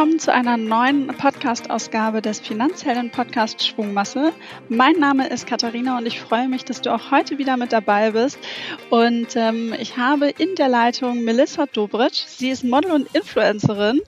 willkommen zu einer neuen Podcast-Ausgabe des Finanzhelden-Podcast Schwungmasse. Mein Name ist Katharina und ich freue mich, dass du auch heute wieder mit dabei bist. Und ähm, ich habe in der Leitung Melissa Dobritsch. Sie ist Model und Influencerin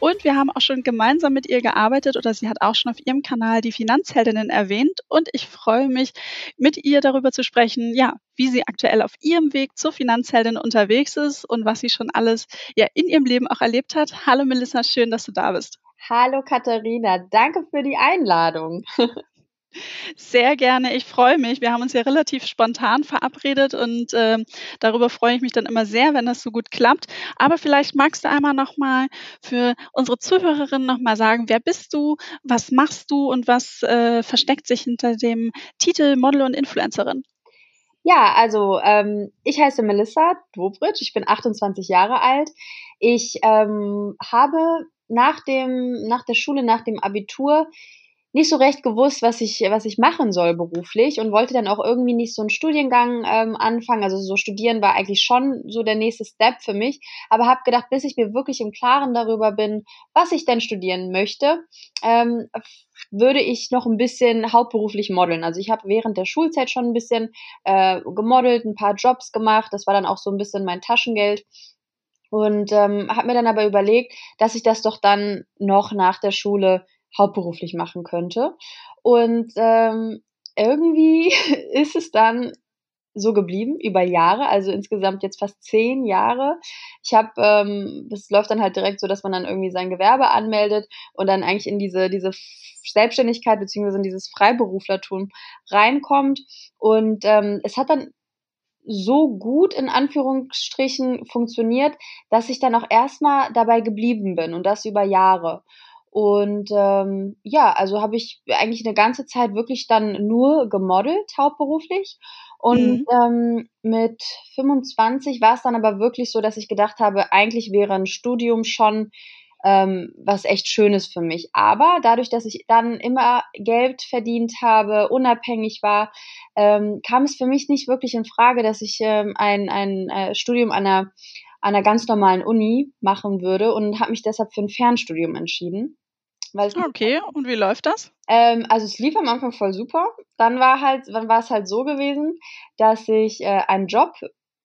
und wir haben auch schon gemeinsam mit ihr gearbeitet oder sie hat auch schon auf ihrem Kanal die Finanzheldinnen erwähnt. Und ich freue mich, mit ihr darüber zu sprechen, ja, wie sie aktuell auf ihrem Weg zur Finanzheldin unterwegs ist und was sie schon alles ja in ihrem Leben auch erlebt hat. Hallo Melissa, schön, dass du da bist. Hallo Katharina, danke für die Einladung. Sehr gerne, ich freue mich. Wir haben uns ja relativ spontan verabredet und äh, darüber freue ich mich dann immer sehr, wenn das so gut klappt. Aber vielleicht magst du einmal nochmal für unsere Zuhörerinnen nochmal sagen, wer bist du, was machst du und was äh, versteckt sich hinter dem Titel Model und Influencerin? Ja, also ähm, ich heiße Melissa Dobritsch, ich bin 28 Jahre alt. Ich ähm, habe nach dem nach der Schule, nach dem Abitur nicht so recht gewusst, was ich, was ich machen soll beruflich und wollte dann auch irgendwie nicht so einen Studiengang ähm, anfangen. Also so studieren war eigentlich schon so der nächste Step für mich, aber habe gedacht, bis ich mir wirklich im Klaren darüber bin, was ich denn studieren möchte, ähm, würde ich noch ein bisschen hauptberuflich modeln. Also ich habe während der Schulzeit schon ein bisschen äh, gemodelt, ein paar Jobs gemacht. Das war dann auch so ein bisschen mein Taschengeld. Und ähm, habe mir dann aber überlegt, dass ich das doch dann noch nach der Schule hauptberuflich machen könnte. Und ähm, irgendwie ist es dann so geblieben über Jahre, also insgesamt jetzt fast zehn Jahre. Ich habe, ähm, das läuft dann halt direkt so, dass man dann irgendwie sein Gewerbe anmeldet und dann eigentlich in diese diese Selbstständigkeit beziehungsweise in dieses Freiberuflertum reinkommt. Und ähm, es hat dann so gut in Anführungsstrichen funktioniert, dass ich dann auch erstmal dabei geblieben bin und das über Jahre. Und ähm, ja, also habe ich eigentlich eine ganze Zeit wirklich dann nur gemodelt, hauptberuflich. Und mhm. ähm, mit 25 war es dann aber wirklich so, dass ich gedacht habe, eigentlich wäre ein Studium schon ähm, was echt Schönes für mich. Aber dadurch, dass ich dann immer Geld verdient habe, unabhängig war, ähm, kam es für mich nicht wirklich in Frage, dass ich ähm, ein, ein äh, Studium an einer, an einer ganz normalen Uni machen würde und habe mich deshalb für ein Fernstudium entschieden. Okay, und wie läuft das? Ähm, also es lief am Anfang voll super. Dann war halt, dann war es halt so gewesen, dass ich äh, einen Job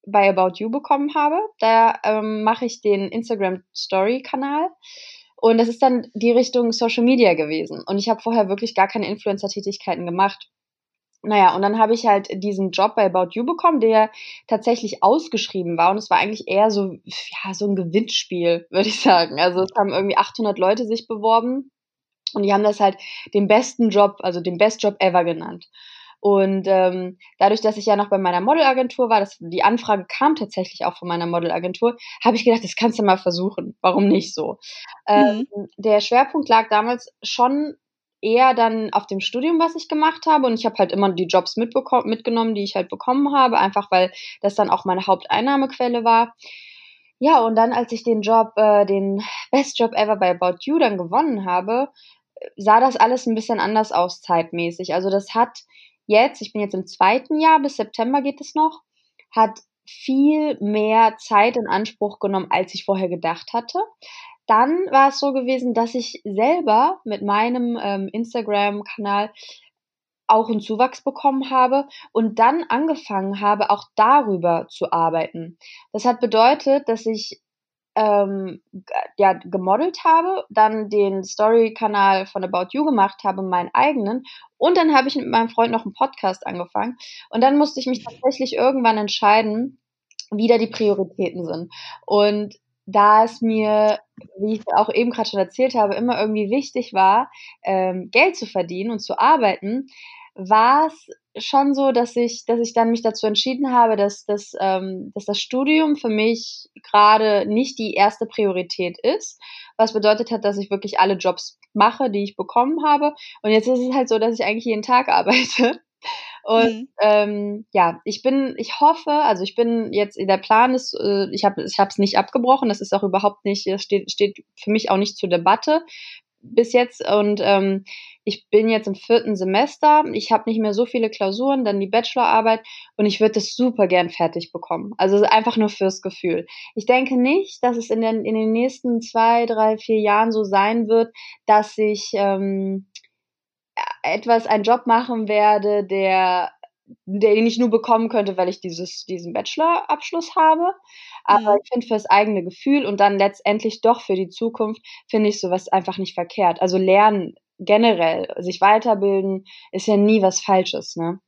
bei About You bekommen habe. Da ähm, mache ich den Instagram Story Kanal. Und das ist dann die Richtung Social Media gewesen. Und ich habe vorher wirklich gar keine Influencer-Tätigkeiten gemacht. Naja, und dann habe ich halt diesen Job bei About You bekommen, der tatsächlich ausgeschrieben war. Und es war eigentlich eher so, ja, so ein Gewinnspiel, würde ich sagen. Also es haben irgendwie 800 Leute sich beworben. Und die haben das halt den besten Job, also den Best Job ever genannt. Und ähm, dadurch, dass ich ja noch bei meiner Modelagentur war, das, die Anfrage kam tatsächlich auch von meiner Modelagentur, habe ich gedacht, das kannst du mal versuchen. Warum nicht so? Ähm, mhm. der Schwerpunkt lag damals schon eher dann auf dem Studium, was ich gemacht habe. Und ich habe halt immer die Jobs mitgenommen, die ich halt bekommen habe, einfach weil das dann auch meine Haupteinnahmequelle war. Ja, und dann, als ich den Job, äh, den Best Job Ever bei About You dann gewonnen habe, sah das alles ein bisschen anders aus zeitmäßig. Also das hat jetzt, ich bin jetzt im zweiten Jahr, bis September geht es noch, hat viel mehr Zeit in Anspruch genommen, als ich vorher gedacht hatte. Dann war es so gewesen, dass ich selber mit meinem ähm, Instagram-Kanal auch einen Zuwachs bekommen habe und dann angefangen habe, auch darüber zu arbeiten. Das hat bedeutet, dass ich ähm, ja, gemodelt habe, dann den Story-Kanal von About You gemacht habe, meinen eigenen. Und dann habe ich mit meinem Freund noch einen Podcast angefangen. Und dann musste ich mich tatsächlich irgendwann entscheiden, wie da die Prioritäten sind. Und da es mir, wie ich auch eben gerade schon erzählt habe, immer irgendwie wichtig war, ähm, Geld zu verdienen und zu arbeiten, war es schon so, dass ich, dass ich dann mich dazu entschieden habe, dass, dass, ähm, dass das Studium für mich gerade nicht die erste Priorität ist, was bedeutet hat, dass ich wirklich alle Jobs mache, die ich bekommen habe. Und jetzt ist es halt so, dass ich eigentlich jeden Tag arbeite. Und mhm. ähm, ja, ich bin, ich hoffe, also ich bin jetzt, der Plan ist, äh, ich habe ich es nicht abgebrochen, das ist auch überhaupt nicht, das steht, steht für mich auch nicht zur Debatte bis jetzt und ähm, ich bin jetzt im vierten Semester. Ich habe nicht mehr so viele Klausuren, dann die Bachelorarbeit und ich würde das super gern fertig bekommen. Also einfach nur fürs Gefühl. Ich denke nicht, dass es in den, in den nächsten zwei, drei, vier Jahren so sein wird, dass ich ähm, etwas, einen Job machen werde, der den ich nur bekommen könnte, weil ich dieses, diesen Bachelorabschluss habe. Aber mhm. ich finde fürs eigene Gefühl und dann letztendlich doch für die Zukunft finde ich sowas einfach nicht verkehrt. Also lernen generell, sich weiterbilden, ist ja nie was Falsches, ne?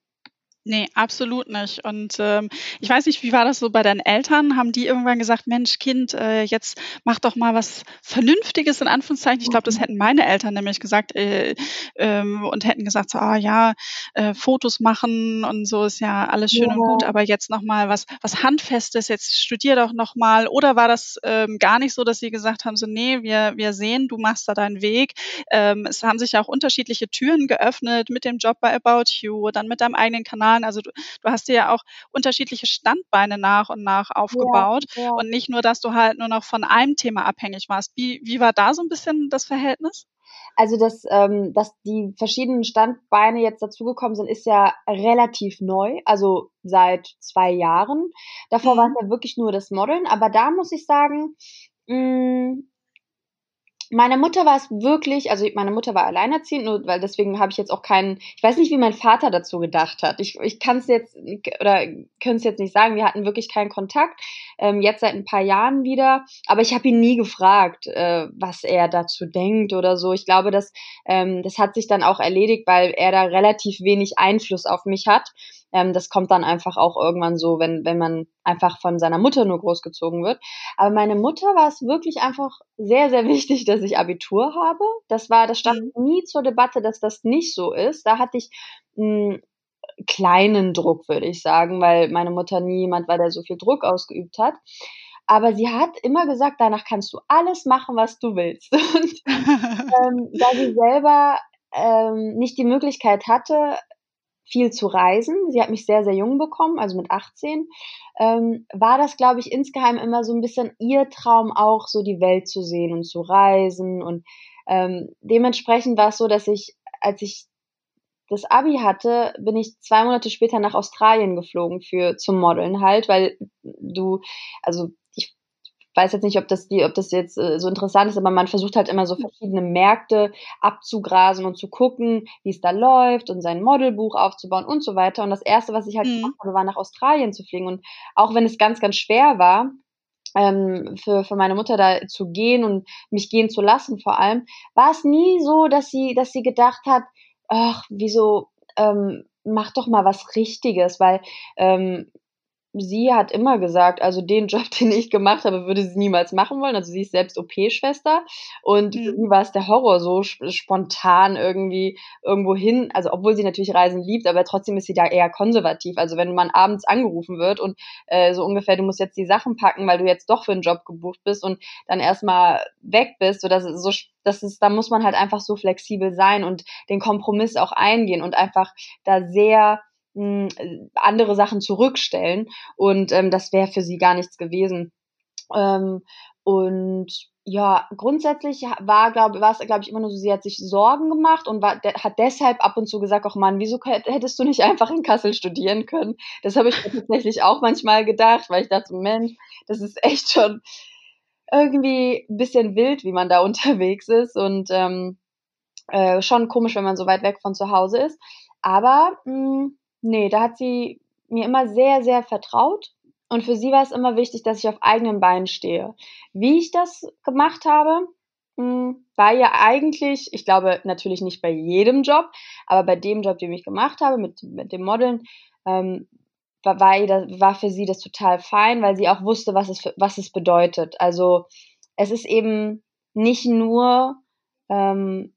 Nee, absolut nicht. Und ähm, ich weiß nicht, wie war das so bei deinen Eltern? Haben die irgendwann gesagt, Mensch, Kind, äh, jetzt mach doch mal was Vernünftiges in Anführungszeichen? Ich glaube, das hätten meine Eltern nämlich gesagt äh, ähm, und hätten gesagt, so, ah ja, äh, Fotos machen und so ist ja alles schön ja. und gut, aber jetzt noch mal was was handfestes, jetzt studier doch noch mal. Oder war das ähm, gar nicht so, dass sie gesagt haben, so nee, wir wir sehen, du machst da deinen Weg. Ähm, es haben sich ja auch unterschiedliche Türen geöffnet mit dem Job bei About You, dann mit deinem eigenen Kanal Jahren. Also du, du hast dir ja auch unterschiedliche Standbeine nach und nach aufgebaut ja, ja. und nicht nur, dass du halt nur noch von einem Thema abhängig warst. Wie, wie war da so ein bisschen das Verhältnis? Also, dass, ähm, dass die verschiedenen Standbeine jetzt dazugekommen sind, ist ja relativ neu, also seit zwei Jahren. Davor mhm. war es ja wirklich nur das Modeln, aber da muss ich sagen, mh, mm, meine Mutter war es wirklich, also meine Mutter war alleinerziehend, nur weil deswegen habe ich jetzt auch keinen, ich weiß nicht, wie mein Vater dazu gedacht hat. Ich, ich kann es jetzt oder können es jetzt nicht sagen. Wir hatten wirklich keinen Kontakt, ähm, jetzt seit ein paar Jahren wieder, aber ich habe ihn nie gefragt, äh, was er dazu denkt oder so. Ich glaube, dass ähm, das hat sich dann auch erledigt, weil er da relativ wenig Einfluss auf mich hat. Ähm, das kommt dann einfach auch irgendwann so, wenn, wenn man einfach von seiner Mutter nur großgezogen wird. Aber meine Mutter war es wirklich einfach sehr, sehr wichtig, dass ich Abitur habe. Das war, das stand mhm. nie zur Debatte, dass das nicht so ist. Da hatte ich einen kleinen Druck, würde ich sagen, weil meine Mutter nie jemand war, der so viel Druck ausgeübt hat. Aber sie hat immer gesagt, danach kannst du alles machen, was du willst. Und ähm, da sie selber ähm, nicht die Möglichkeit hatte, viel zu reisen. Sie hat mich sehr, sehr jung bekommen, also mit 18. Ähm, war das, glaube ich, insgeheim immer so ein bisschen ihr Traum auch, so die Welt zu sehen und zu reisen. Und ähm, dementsprechend war es so, dass ich, als ich das Abi hatte, bin ich zwei Monate später nach Australien geflogen für zum Modeln halt, weil du, also weiß jetzt nicht, ob das die, ob das jetzt äh, so interessant ist, aber man versucht halt immer so verschiedene Märkte abzugrasen und zu gucken, wie es da läuft und sein Modelbuch aufzubauen und so weiter. Und das erste, was ich halt mhm. gemacht habe, war nach Australien zu fliegen. Und auch wenn es ganz, ganz schwer war, ähm, für, für meine Mutter da zu gehen und mich gehen zu lassen vor allem, war es nie so, dass sie, dass sie gedacht hat, ach, wieso, ähm, mach doch mal was Richtiges, weil ähm, sie hat immer gesagt, also den Job, den ich gemacht habe, würde sie niemals machen wollen. Also sie ist selbst OP-Schwester und mhm. sie war es der Horror, so spontan irgendwie irgendwo hin. Also obwohl sie natürlich Reisen liebt, aber trotzdem ist sie da eher konservativ. Also wenn man abends angerufen wird und äh, so ungefähr, du musst jetzt die Sachen packen, weil du jetzt doch für einen Job gebucht bist und dann erstmal weg bist, so dass es so das ist, da muss man halt einfach so flexibel sein und den Kompromiss auch eingehen und einfach da sehr mh, andere Sachen zurückstellen und ähm, das wäre für sie gar nichts gewesen. Ähm, und ja, grundsätzlich war, glaube war es, glaube ich, immer nur so, sie hat sich Sorgen gemacht und war, hat deshalb ab und zu gesagt, ach Mann, wieso hättest du nicht einfach in Kassel studieren können? Das habe ich tatsächlich auch manchmal gedacht, weil ich dachte, Mensch, das ist echt schon irgendwie ein bisschen wild, wie man da unterwegs ist und ähm, äh, schon komisch, wenn man so weit weg von zu Hause ist. Aber mh, hm, Nee, da hat sie mir immer sehr, sehr vertraut. Und für sie war es immer wichtig, dass ich auf eigenen Beinen stehe. Wie ich das gemacht habe, hm, war ja eigentlich, ich glaube natürlich nicht bei jedem Job, aber bei dem Job, den ich gemacht habe, mit, mit dem Modeln, ähm, war, war, war für sie das total fein, weil sie auch wusste, was es, was es bedeutet. Also es ist eben nicht nur ähm,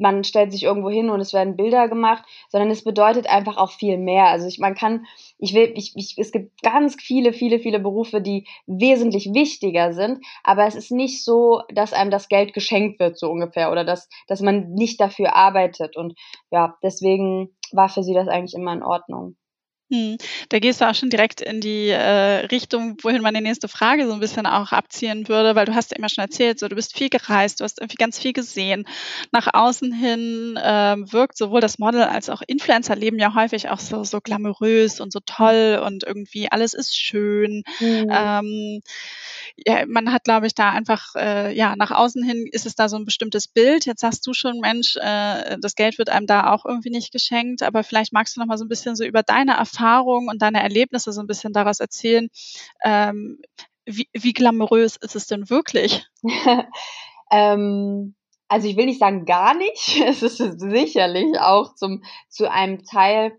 man stellt sich irgendwo hin und es werden Bilder gemacht, sondern es bedeutet einfach auch viel mehr. Also ich, man kann, ich will, ich, ich, es gibt ganz viele, viele, viele Berufe, die wesentlich wichtiger sind, aber es ist nicht so, dass einem das Geld geschenkt wird, so ungefähr, oder dass, dass man nicht dafür arbeitet. Und ja, deswegen war für sie das eigentlich immer in Ordnung. Hm, da gehst du auch schon direkt in die äh, Richtung, wohin meine nächste Frage so ein bisschen auch abzielen würde, weil du hast ja immer schon erzählt, so du bist viel gereist, du hast irgendwie ganz viel gesehen. Nach außen hin ähm, wirkt sowohl das Model als auch Influencer-Leben ja häufig auch so, so glamourös und so toll und irgendwie alles ist schön. Mhm. Ähm, ja, man hat, glaube ich, da einfach, äh, ja, nach außen hin ist es da so ein bestimmtes Bild. Jetzt sagst du schon, Mensch, äh, das Geld wird einem da auch irgendwie nicht geschenkt, aber vielleicht magst du noch mal so ein bisschen so über deine Erfahrungen und deine Erlebnisse so ein bisschen daraus erzählen. Ähm, wie, wie glamourös ist es denn wirklich? ähm, also ich will nicht sagen gar nicht. Es ist sicherlich auch zum, zu einem Teil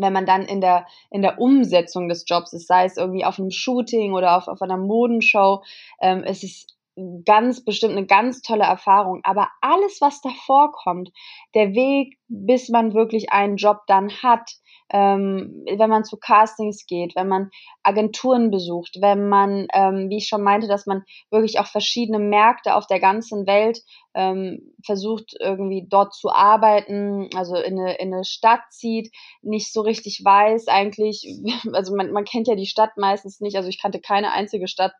wenn man dann in der, in der Umsetzung des Jobs ist, sei es irgendwie auf einem Shooting oder auf, auf einer Modenshow, ähm, es ist ganz bestimmt eine ganz tolle Erfahrung. Aber alles, was davor kommt, der Weg, bis man wirklich einen Job dann hat, ähm, wenn man zu Castings geht, wenn man Agenturen besucht, wenn man, ähm, wie ich schon meinte, dass man wirklich auch verschiedene Märkte auf der ganzen Welt ähm, versucht irgendwie dort zu arbeiten, also in eine, in eine Stadt zieht, nicht so richtig weiß eigentlich, also man, man kennt ja die Stadt meistens nicht, also ich kannte keine einzige Stadt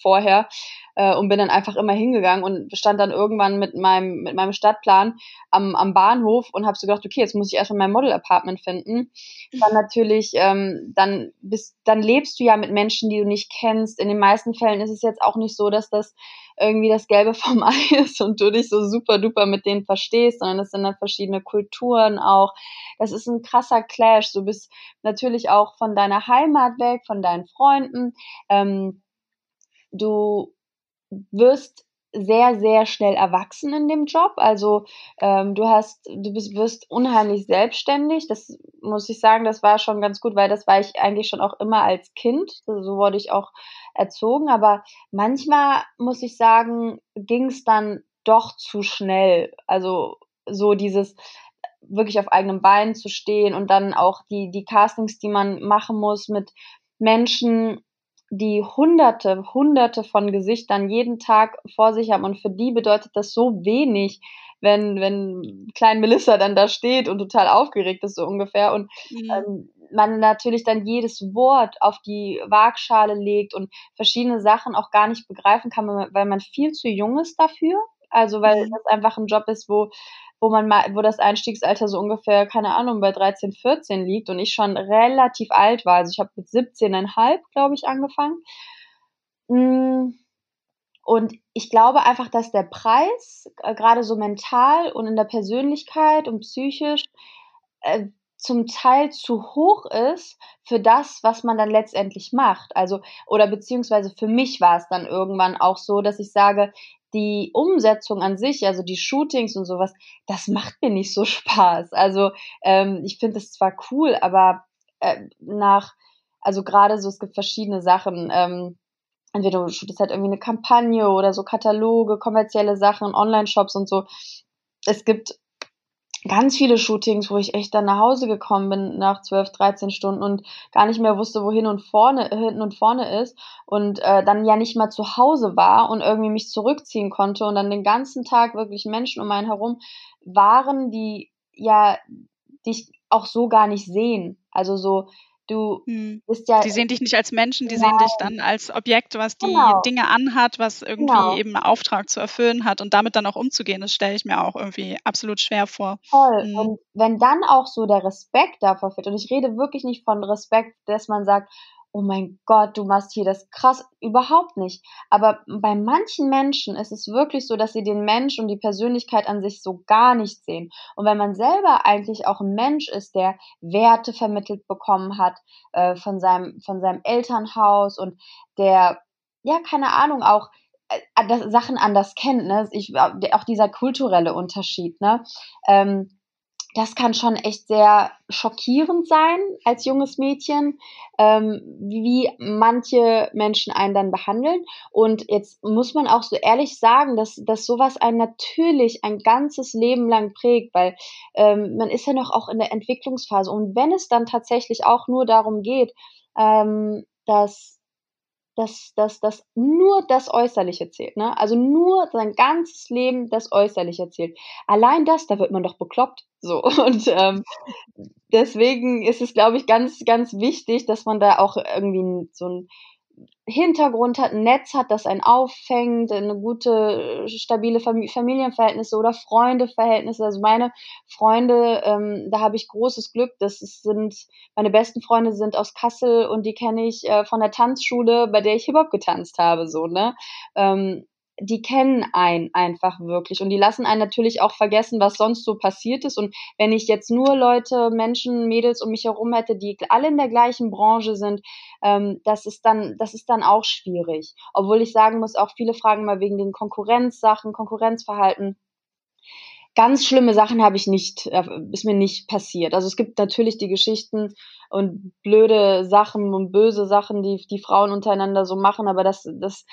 vorher äh, und bin dann einfach immer hingegangen und stand dann irgendwann mit meinem, mit meinem Stadtplan am, am Bahnhof und habe so gedacht, okay, jetzt muss ich erstmal mein Model-Apartment finden. Dann natürlich, ähm, dann bist, dann lebst du ja mit Menschen, die du nicht kennst. In den meisten Fällen ist es jetzt auch nicht so, dass das irgendwie das Gelbe vom Ei ist und du dich so super duper mit denen verstehst, sondern es sind dann verschiedene Kulturen auch. Das ist ein krasser Clash. Du bist natürlich auch von deiner Heimat weg, von deinen Freunden. Ähm, du wirst sehr, sehr schnell erwachsen in dem Job. Also ähm, du hast, du bist, wirst unheimlich selbstständig. Das muss ich sagen, das war schon ganz gut, weil das war ich eigentlich schon auch immer als Kind. So wurde ich auch erzogen. Aber manchmal muss ich sagen, ging es dann doch zu schnell. Also so dieses wirklich auf eigenem Bein zu stehen und dann auch die, die Castings, die man machen muss mit Menschen, die hunderte, hunderte von Gesichtern jeden Tag vor sich haben und für die bedeutet das so wenig, wenn, wenn Klein Melissa dann da steht und total aufgeregt ist, so ungefähr. Und mhm. ähm, man natürlich dann jedes Wort auf die Waagschale legt und verschiedene Sachen auch gar nicht begreifen kann, weil man viel zu jung ist dafür. Also weil mhm. das einfach ein Job ist, wo wo man mal, wo das Einstiegsalter so ungefähr, keine Ahnung, bei 13, 14 liegt und ich schon relativ alt war. Also ich habe mit 17,5, glaube ich, angefangen. Mm, und ich glaube einfach, dass der Preis, äh, gerade so mental und in der Persönlichkeit und psychisch, äh, zum Teil zu hoch ist für das, was man dann letztendlich macht. Also, oder beziehungsweise für mich war es dann irgendwann auch so, dass ich sage, die Umsetzung an sich, also die Shootings und sowas, das macht mir nicht so Spaß. Also ähm, ich finde es zwar cool, aber äh, nach, also gerade so, es gibt verschiedene Sachen. Ähm, entweder du shootest halt irgendwie eine Kampagne oder so Kataloge, kommerzielle Sachen, Online-Shops und so. Es gibt ganz viele Shootings, wo ich echt dann nach Hause gekommen bin nach 12, 13 Stunden und gar nicht mehr wusste, wo hin und vorne, hinten und vorne ist und äh, dann ja nicht mal zu Hause war und irgendwie mich zurückziehen konnte und dann den ganzen Tag wirklich Menschen um einen herum waren, die ja dich auch so gar nicht sehen. Also so, Du hm. bist ja. Die sehen dich nicht als Menschen, die nein. sehen dich dann als Objekt, was die genau. Dinge anhat, was irgendwie genau. eben einen Auftrag zu erfüllen hat und damit dann auch umzugehen. Das stelle ich mir auch irgendwie absolut schwer vor. Voll. Mhm. Und wenn dann auch so der Respekt davor fehlt, und ich rede wirklich nicht von Respekt, dass man sagt, oh mein Gott, du machst hier das krass, überhaupt nicht. Aber bei manchen Menschen ist es wirklich so, dass sie den Mensch und die Persönlichkeit an sich so gar nicht sehen. Und wenn man selber eigentlich auch ein Mensch ist, der Werte vermittelt bekommen hat äh, von seinem von seinem Elternhaus und der ja keine Ahnung auch äh, Sachen anders kennt, ne? Ich, auch dieser kulturelle Unterschied, ne? Ähm, das kann schon echt sehr schockierend sein als junges Mädchen, ähm, wie manche Menschen einen dann behandeln. Und jetzt muss man auch so ehrlich sagen, dass, dass sowas einen natürlich ein ganzes Leben lang prägt, weil ähm, man ist ja noch auch in der Entwicklungsphase. Und wenn es dann tatsächlich auch nur darum geht, ähm, dass dass, dass, dass nur das Äußerliche zählt. Ne? Also nur sein ganzes Leben das Äußerliche zählt. Allein das, da wird man doch bekloppt. So. Und ähm, deswegen ist es, glaube ich, ganz, ganz wichtig, dass man da auch irgendwie so ein Hintergrund hat, ein Netz hat, das einen auffängt, eine gute, stabile Familienverhältnisse oder Freundeverhältnisse. Also meine Freunde, ähm, da habe ich großes Glück. Das sind meine besten Freunde sind aus Kassel und die kenne ich äh, von der Tanzschule, bei der ich Hip Hop getanzt habe, so ne. Ähm, die kennen einen einfach wirklich und die lassen einen natürlich auch vergessen, was sonst so passiert ist. Und wenn ich jetzt nur Leute, Menschen, Mädels um mich herum hätte, die alle in der gleichen Branche sind, ähm, das ist dann, das ist dann auch schwierig. Obwohl ich sagen muss, auch viele fragen mal wegen den Konkurrenzsachen, Konkurrenzverhalten. Ganz schlimme Sachen habe ich nicht, äh, ist mir nicht passiert. Also es gibt natürlich die Geschichten und blöde Sachen und böse Sachen, die die Frauen untereinander so machen, aber das, das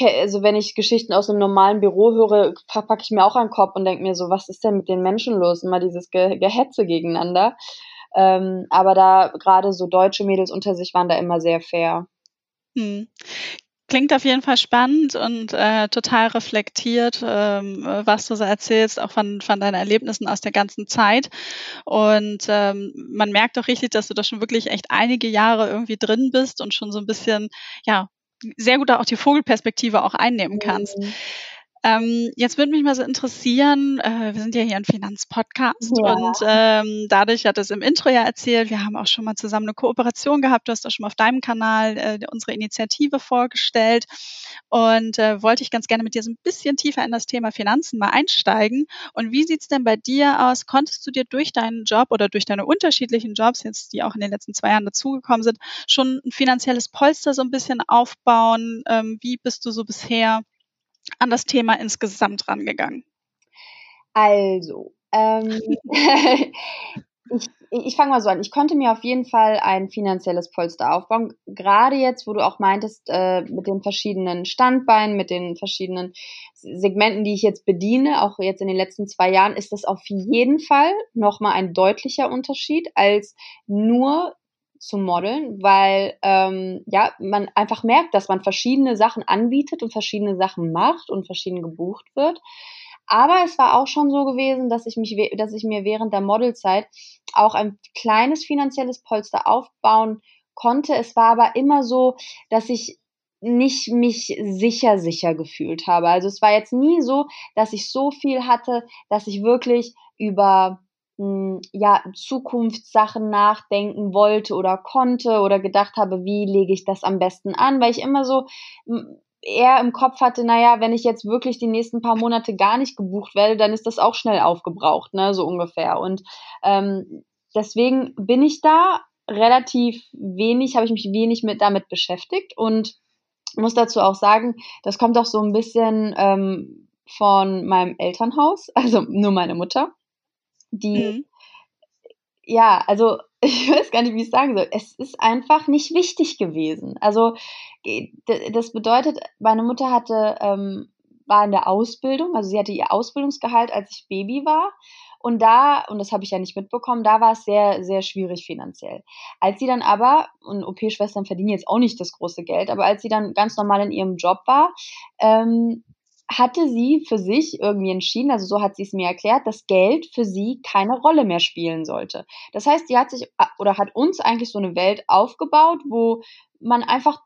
also wenn ich Geschichten aus einem normalen Büro höre, packe ich mir auch einen Kopf und denke mir so, was ist denn mit den Menschen los? Immer dieses Ge Gehetze gegeneinander. Ähm, aber da gerade so deutsche Mädels unter sich waren da immer sehr fair. Hm. Klingt auf jeden Fall spannend und äh, total reflektiert, ähm, was du so erzählst, auch von, von deinen Erlebnissen aus der ganzen Zeit. Und ähm, man merkt auch richtig, dass du da schon wirklich echt einige Jahre irgendwie drin bist und schon so ein bisschen, ja, sehr gut auch die Vogelperspektive auch einnehmen kannst. Mhm. Ähm, jetzt würde mich mal so interessieren, äh, wir sind ja hier ein Finanzpodcast ja. und ähm, dadurch hat es im Intro ja erzählt, wir haben auch schon mal zusammen eine Kooperation gehabt, du hast auch schon mal auf deinem Kanal äh, unsere Initiative vorgestellt und äh, wollte ich ganz gerne mit dir so ein bisschen tiefer in das Thema Finanzen mal einsteigen. Und wie sieht's denn bei dir aus? Konntest du dir durch deinen Job oder durch deine unterschiedlichen Jobs, jetzt die auch in den letzten zwei Jahren dazugekommen sind, schon ein finanzielles Polster so ein bisschen aufbauen? Ähm, wie bist du so bisher an das Thema insgesamt rangegangen? Also, ähm, ich, ich fange mal so an. Ich konnte mir auf jeden Fall ein finanzielles Polster aufbauen. Gerade jetzt, wo du auch meintest, äh, mit den verschiedenen Standbeinen, mit den verschiedenen Segmenten, die ich jetzt bediene, auch jetzt in den letzten zwei Jahren, ist das auf jeden Fall nochmal ein deutlicher Unterschied als nur zu modeln, weil ähm, ja man einfach merkt, dass man verschiedene Sachen anbietet und verschiedene Sachen macht und verschieden gebucht wird. Aber es war auch schon so gewesen, dass ich mich, dass ich mir während der Modelzeit auch ein kleines finanzielles Polster aufbauen konnte. Es war aber immer so, dass ich nicht mich sicher sicher gefühlt habe. Also es war jetzt nie so, dass ich so viel hatte, dass ich wirklich über ja, Zukunftssachen nachdenken wollte oder konnte oder gedacht habe, wie lege ich das am besten an, weil ich immer so eher im Kopf hatte, naja, wenn ich jetzt wirklich die nächsten paar Monate gar nicht gebucht werde, dann ist das auch schnell aufgebraucht, ne, so ungefähr. Und ähm, deswegen bin ich da relativ wenig, habe ich mich wenig mit damit beschäftigt und muss dazu auch sagen, das kommt auch so ein bisschen ähm, von meinem Elternhaus, also nur meine Mutter die, mhm. ja, also ich weiß gar nicht, wie ich sagen soll. Es ist einfach nicht wichtig gewesen. Also das bedeutet, meine Mutter hatte, ähm, war in der Ausbildung, also sie hatte ihr Ausbildungsgehalt, als ich Baby war. Und da, und das habe ich ja nicht mitbekommen, da war es sehr, sehr schwierig finanziell. Als sie dann aber, und OP-Schwestern verdienen jetzt auch nicht das große Geld, aber als sie dann ganz normal in ihrem Job war, ähm, hatte sie für sich irgendwie entschieden, also so hat sie es mir erklärt, dass Geld für sie keine Rolle mehr spielen sollte. Das heißt, sie hat sich oder hat uns eigentlich so eine Welt aufgebaut, wo man einfach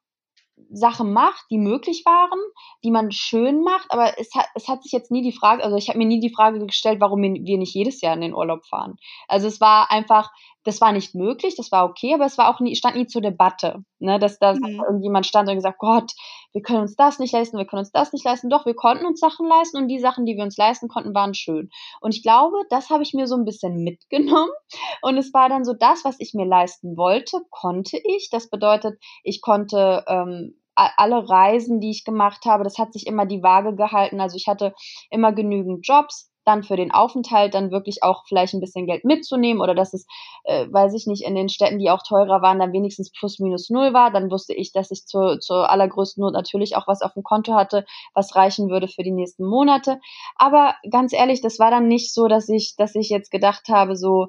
Sachen macht, die möglich waren, die man schön macht, aber es hat, es hat sich jetzt nie die Frage, also ich habe mir nie die Frage gestellt, warum wir nicht jedes Jahr in den Urlaub fahren. Also es war einfach, das war nicht möglich, das war okay, aber es war auch nie, stand nie zur Debatte, ne, dass da mhm. irgendjemand stand und gesagt, Gott, wir können uns das nicht leisten, wir können uns das nicht leisten. Doch, wir konnten uns Sachen leisten und die Sachen, die wir uns leisten konnten, waren schön. Und ich glaube, das habe ich mir so ein bisschen mitgenommen und es war dann so das, was ich mir leisten wollte, konnte ich. Das bedeutet, ich konnte ähm, alle Reisen, die ich gemacht habe, das hat sich immer die Waage gehalten. Also ich hatte immer genügend Jobs, dann für den Aufenthalt dann wirklich auch vielleicht ein bisschen Geld mitzunehmen oder dass es, äh, weiß ich nicht, in den Städten, die auch teurer waren, dann wenigstens plus minus null war. Dann wusste ich, dass ich zur, zur allergrößten Not natürlich auch was auf dem Konto hatte, was reichen würde für die nächsten Monate. Aber ganz ehrlich, das war dann nicht so, dass ich, dass ich jetzt gedacht habe, so,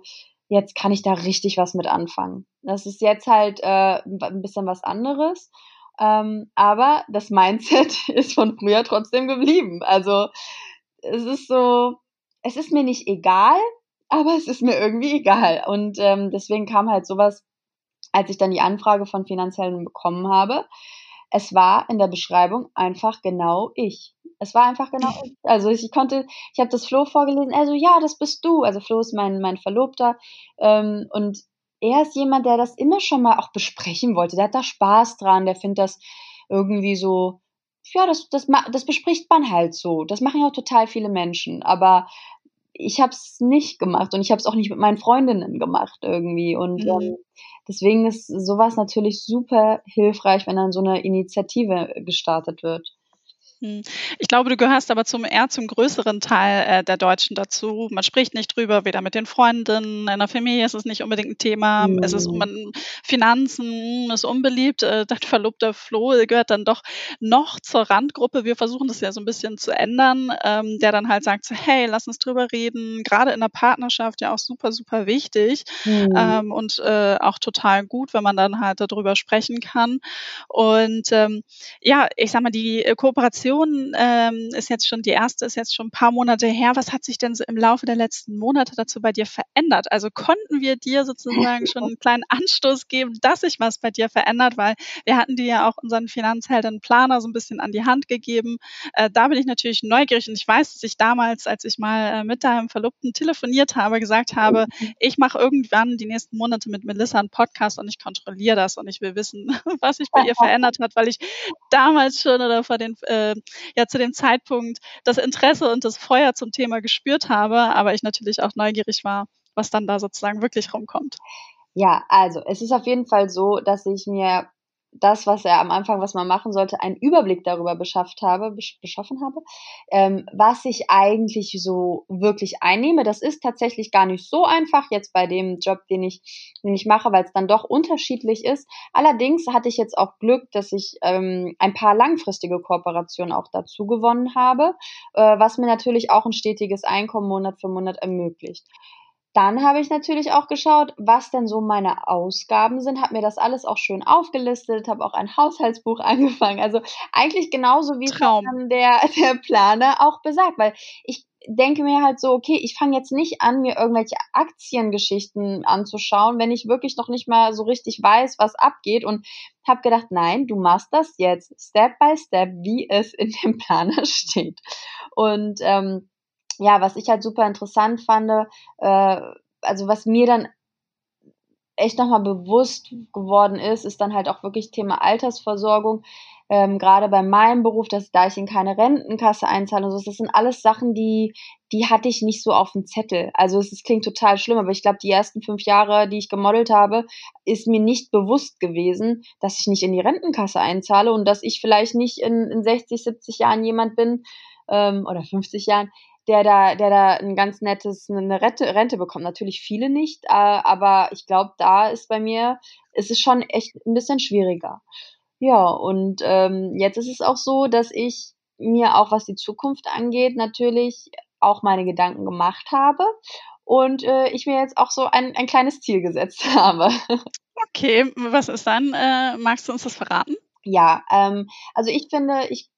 jetzt kann ich da richtig was mit anfangen. Das ist jetzt halt äh, ein bisschen was anderes. Ähm, aber das Mindset ist von früher trotzdem geblieben. Also es ist so, es ist mir nicht egal, aber es ist mir irgendwie egal. Und ähm, deswegen kam halt sowas, als ich dann die Anfrage von Finanziellen bekommen habe. Es war in der Beschreibung einfach genau ich. Es war einfach genau ich. Also ich konnte, ich habe das Flo vorgelesen, also ja, das bist du. Also Flo ist mein, mein Verlobter. Ähm, und er ist jemand, der das immer schon mal auch besprechen wollte. Der hat da Spaß dran, der findet das irgendwie so, ja, das, das, das bespricht man halt so. Das machen ja auch total viele Menschen. Aber ich habe es nicht gemacht und ich habe es auch nicht mit meinen Freundinnen gemacht irgendwie. Und mhm. ähm, deswegen ist sowas natürlich super hilfreich, wenn dann so eine Initiative gestartet wird. Hm. Ich glaube, du gehörst aber zum eher zum größeren Teil äh, der Deutschen dazu. Man spricht nicht drüber, weder mit den Freundinnen, in der Familie ist es nicht unbedingt ein Thema. Mhm. Es ist um hm. Finanzen, ist unbeliebt. Äh, dein Verlobter Flo gehört dann doch noch zur Randgruppe. Wir versuchen das ja so ein bisschen zu ändern, ähm, der dann halt sagt, so, hey, lass uns drüber reden. Gerade in der Partnerschaft ja auch super, super wichtig mhm. ähm, und äh, auch total gut, wenn man dann halt darüber sprechen kann. Und ähm, ja, ich sag mal, die Kooperation Organisation ähm, ist jetzt schon, die erste ist jetzt schon ein paar Monate her. Was hat sich denn so im Laufe der letzten Monate dazu bei dir verändert? Also konnten wir dir sozusagen schon einen kleinen Anstoß geben, dass sich was bei dir verändert, weil wir hatten dir ja auch unseren Finanzhelden Planer so ein bisschen an die Hand gegeben. Äh, da bin ich natürlich neugierig und ich weiß, dass ich damals, als ich mal äh, mit deinem Verlobten telefoniert habe, gesagt habe, ich mache irgendwann die nächsten Monate mit Melissa einen Podcast und ich kontrolliere das und ich will wissen, was sich bei ihr verändert hat, weil ich damals schon oder vor den äh, ja zu dem Zeitpunkt das Interesse und das Feuer zum Thema gespürt habe, aber ich natürlich auch neugierig war, was dann da sozusagen wirklich rumkommt. Ja, also es ist auf jeden Fall so, dass ich mir das, was er am Anfang, was man machen sollte, einen Überblick darüber beschafft habe, beschaffen habe, ähm, was ich eigentlich so wirklich einnehme. Das ist tatsächlich gar nicht so einfach jetzt bei dem Job, den ich, den ich mache, weil es dann doch unterschiedlich ist. Allerdings hatte ich jetzt auch Glück, dass ich ähm, ein paar langfristige Kooperationen auch dazu gewonnen habe, äh, was mir natürlich auch ein stetiges Einkommen Monat für Monat ermöglicht. Dann habe ich natürlich auch geschaut, was denn so meine Ausgaben sind, habe mir das alles auch schön aufgelistet, habe auch ein Haushaltsbuch angefangen. Also eigentlich genauso wie der, der Planer auch besagt, weil ich denke mir halt so, okay, ich fange jetzt nicht an, mir irgendwelche Aktiengeschichten anzuschauen, wenn ich wirklich noch nicht mal so richtig weiß, was abgeht und habe gedacht, nein, du machst das jetzt Step by Step, wie es in dem Planer steht. Und ähm, ja, was ich halt super interessant fand, äh, also was mir dann echt nochmal bewusst geworden ist, ist dann halt auch wirklich Thema Altersversorgung. Ähm, Gerade bei meinem Beruf, dass da ich in keine Rentenkasse einzahle und so, das sind alles Sachen, die, die hatte ich nicht so auf dem Zettel. Also es, es klingt total schlimm, aber ich glaube, die ersten fünf Jahre, die ich gemodelt habe, ist mir nicht bewusst gewesen, dass ich nicht in die Rentenkasse einzahle und dass ich vielleicht nicht in, in 60, 70 Jahren jemand bin ähm, oder 50 Jahren, der da, der da ein ganz nettes, eine Rente, Rente bekommt. Natürlich viele nicht, äh, aber ich glaube, da ist bei mir, ist es schon echt ein bisschen schwieriger. Ja, und ähm, jetzt ist es auch so, dass ich mir auch, was die Zukunft angeht, natürlich auch meine Gedanken gemacht habe und äh, ich mir jetzt auch so ein, ein kleines Ziel gesetzt habe. Okay, was ist dann? Äh, magst du uns das verraten? Ja, ähm, also ich finde, ich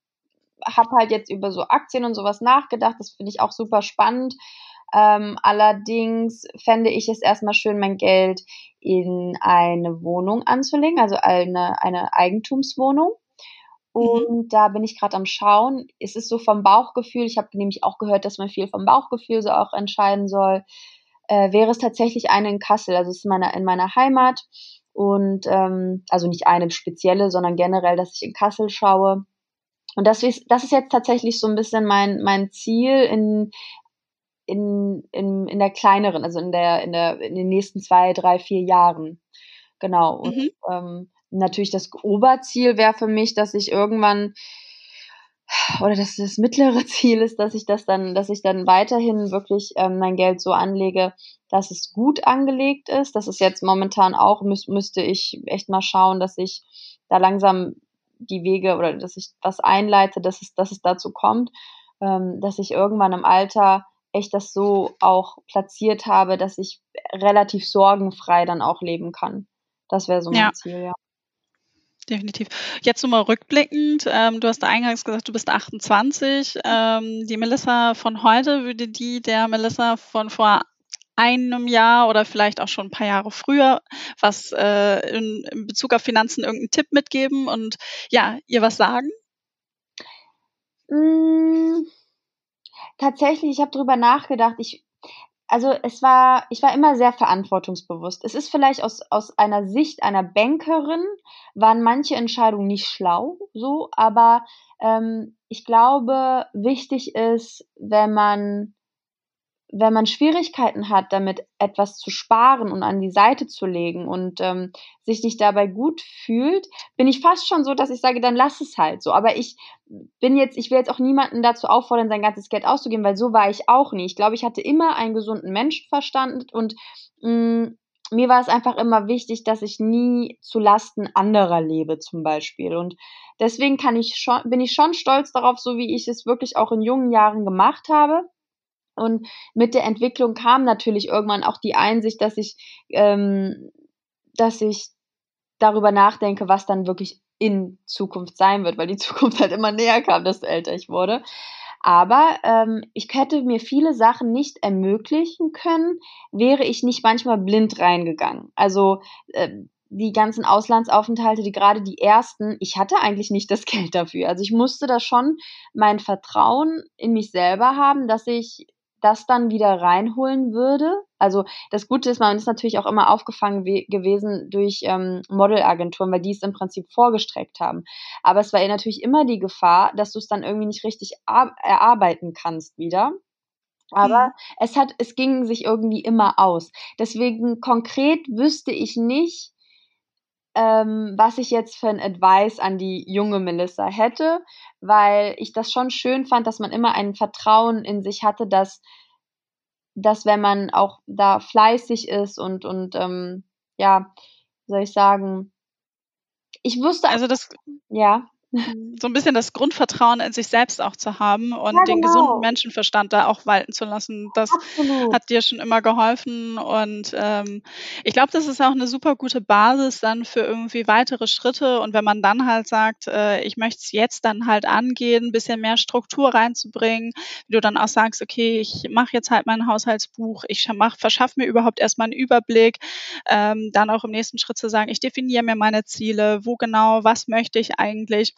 habe halt jetzt über so Aktien und sowas nachgedacht. Das finde ich auch super spannend. Ähm, allerdings fände ich es erstmal schön, mein Geld in eine Wohnung anzulegen, also eine, eine Eigentumswohnung. Mhm. Und mhm. da bin ich gerade am Schauen. Es ist so vom Bauchgefühl, ich habe nämlich auch gehört, dass man viel vom Bauchgefühl so auch entscheiden soll. Äh, wäre es tatsächlich eine in Kassel, also es ist meine, in meiner Heimat. Und ähm, also nicht eine spezielle, sondern generell, dass ich in Kassel schaue. Und das ist, das ist jetzt tatsächlich so ein bisschen mein, mein Ziel in, in, in, in der kleineren, also in der, in der, in den nächsten zwei, drei, vier Jahren. Genau. Und mhm. ähm, natürlich das Oberziel wäre für mich, dass ich irgendwann oder dass das mittlere Ziel ist, dass ich das dann, dass ich dann weiterhin wirklich ähm, mein Geld so anlege, dass es gut angelegt ist. Das ist jetzt momentan auch, müß, müsste ich echt mal schauen, dass ich da langsam die Wege oder dass ich das einleite, dass es, dass es dazu kommt, ähm, dass ich irgendwann im Alter echt das so auch platziert habe, dass ich relativ sorgenfrei dann auch leben kann. Das wäre so mein ja. Ziel, ja. definitiv. Jetzt nur mal rückblickend, ähm, du hast eingangs gesagt, du bist 28. Ähm, die Melissa von heute, würde die der Melissa von vor einem Jahr oder vielleicht auch schon ein paar Jahre früher was äh, in, in Bezug auf Finanzen irgendeinen Tipp mitgeben und ja, ihr was sagen? Mm, tatsächlich, ich habe drüber nachgedacht. Ich, also es war, ich war immer sehr verantwortungsbewusst. Es ist vielleicht aus, aus einer Sicht einer Bankerin, waren manche Entscheidungen nicht schlau, so, aber ähm, ich glaube, wichtig ist, wenn man wenn man Schwierigkeiten hat, damit etwas zu sparen und an die Seite zu legen und ähm, sich nicht dabei gut fühlt, bin ich fast schon so, dass ich sage, dann lass es halt so. Aber ich bin jetzt, ich will jetzt auch niemanden dazu auffordern, sein ganzes Geld auszugeben, weil so war ich auch nie. Ich glaube, ich hatte immer einen gesunden Menschenverstand und mh, mm, mir war es einfach immer wichtig, dass ich nie zu Lasten anderer lebe, zum Beispiel. Und deswegen kann ich schon, bin ich schon stolz darauf, so wie ich es wirklich auch in jungen Jahren gemacht habe und mit der Entwicklung kam natürlich irgendwann auch die Einsicht, dass ich, ähm, dass ich darüber nachdenke, was dann wirklich in Zukunft sein wird, weil die Zukunft halt immer näher kam, desto älter ich wurde. Aber ähm, ich hätte mir viele Sachen nicht ermöglichen können, wäre ich nicht manchmal blind reingegangen. Also äh, die ganzen Auslandsaufenthalte, die gerade die ersten, ich hatte eigentlich nicht das Geld dafür. Also ich musste da schon mein Vertrauen in mich selber haben, dass ich das dann wieder reinholen würde. Also das Gute ist, man ist natürlich auch immer aufgefangen gewesen durch ähm, Modelagenturen, weil die es im Prinzip vorgestreckt haben. Aber es war natürlich immer die Gefahr, dass du es dann irgendwie nicht richtig erarbeiten kannst wieder. Aber mhm. es hat, es ging sich irgendwie immer aus. Deswegen konkret wüsste ich nicht, ähm, was ich jetzt für ein Advice an die junge Melissa hätte, weil ich das schon schön fand, dass man immer ein Vertrauen in sich hatte, dass, dass wenn man auch da fleißig ist und, und ähm, ja, soll ich sagen, ich wusste. Also das, ja. Mhm. so ein bisschen das Grundvertrauen in sich selbst auch zu haben und ja, genau. den gesunden Menschenverstand da auch walten zu lassen. Das Absolut. hat dir schon immer geholfen und ähm, ich glaube, das ist auch eine super gute Basis dann für irgendwie weitere Schritte und wenn man dann halt sagt, äh, ich möchte es jetzt dann halt angehen, ein bisschen mehr Struktur reinzubringen, wie du dann auch sagst, okay, ich mache jetzt halt mein Haushaltsbuch, ich mach, verschaffe mir überhaupt erstmal einen Überblick, ähm, dann auch im nächsten Schritt zu sagen, ich definiere mir meine Ziele, wo genau, was möchte ich eigentlich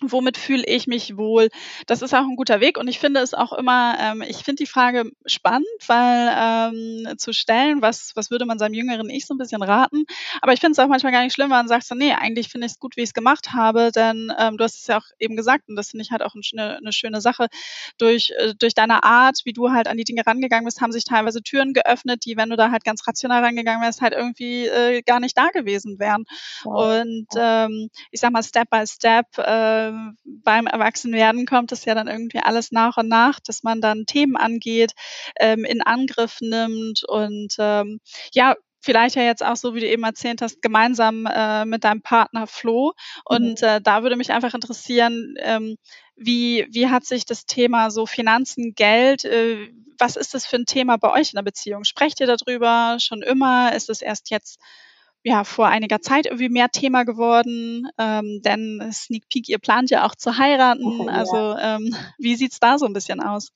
womit fühle ich mich wohl? Das ist auch ein guter Weg und ich finde es auch immer, ähm, ich finde die Frage spannend, weil ähm, zu stellen, was, was würde man seinem jüngeren Ich so ein bisschen raten, aber ich finde es auch manchmal gar nicht schlimm, wenn man sagt so, nee, eigentlich finde ich es gut, wie ich es gemacht habe, denn ähm, du hast es ja auch eben gesagt und das finde ich halt auch eine, eine schöne Sache, durch, äh, durch deine Art, wie du halt an die Dinge rangegangen bist, haben sich teilweise Türen geöffnet, die, wenn du da halt ganz rational rangegangen wärst, halt irgendwie äh, gar nicht da gewesen wären wow. und ähm, ich sag mal, Step by Step äh, ähm, beim Erwachsenwerden kommt es ja dann irgendwie alles nach und nach, dass man dann Themen angeht, ähm, in Angriff nimmt und ähm, ja, vielleicht ja jetzt auch so, wie du eben erzählt hast, gemeinsam äh, mit deinem Partner Flo. Und mhm. äh, da würde mich einfach interessieren, ähm, wie, wie hat sich das Thema so Finanzen, Geld, äh, was ist das für ein Thema bei euch in der Beziehung? Sprecht ihr darüber schon immer? Ist es erst jetzt ja vor einiger Zeit irgendwie mehr Thema geworden, ähm, denn Sneak Peek, ihr plant ja auch zu heiraten. Oh, ja. Also ähm, wie sieht's da so ein bisschen aus?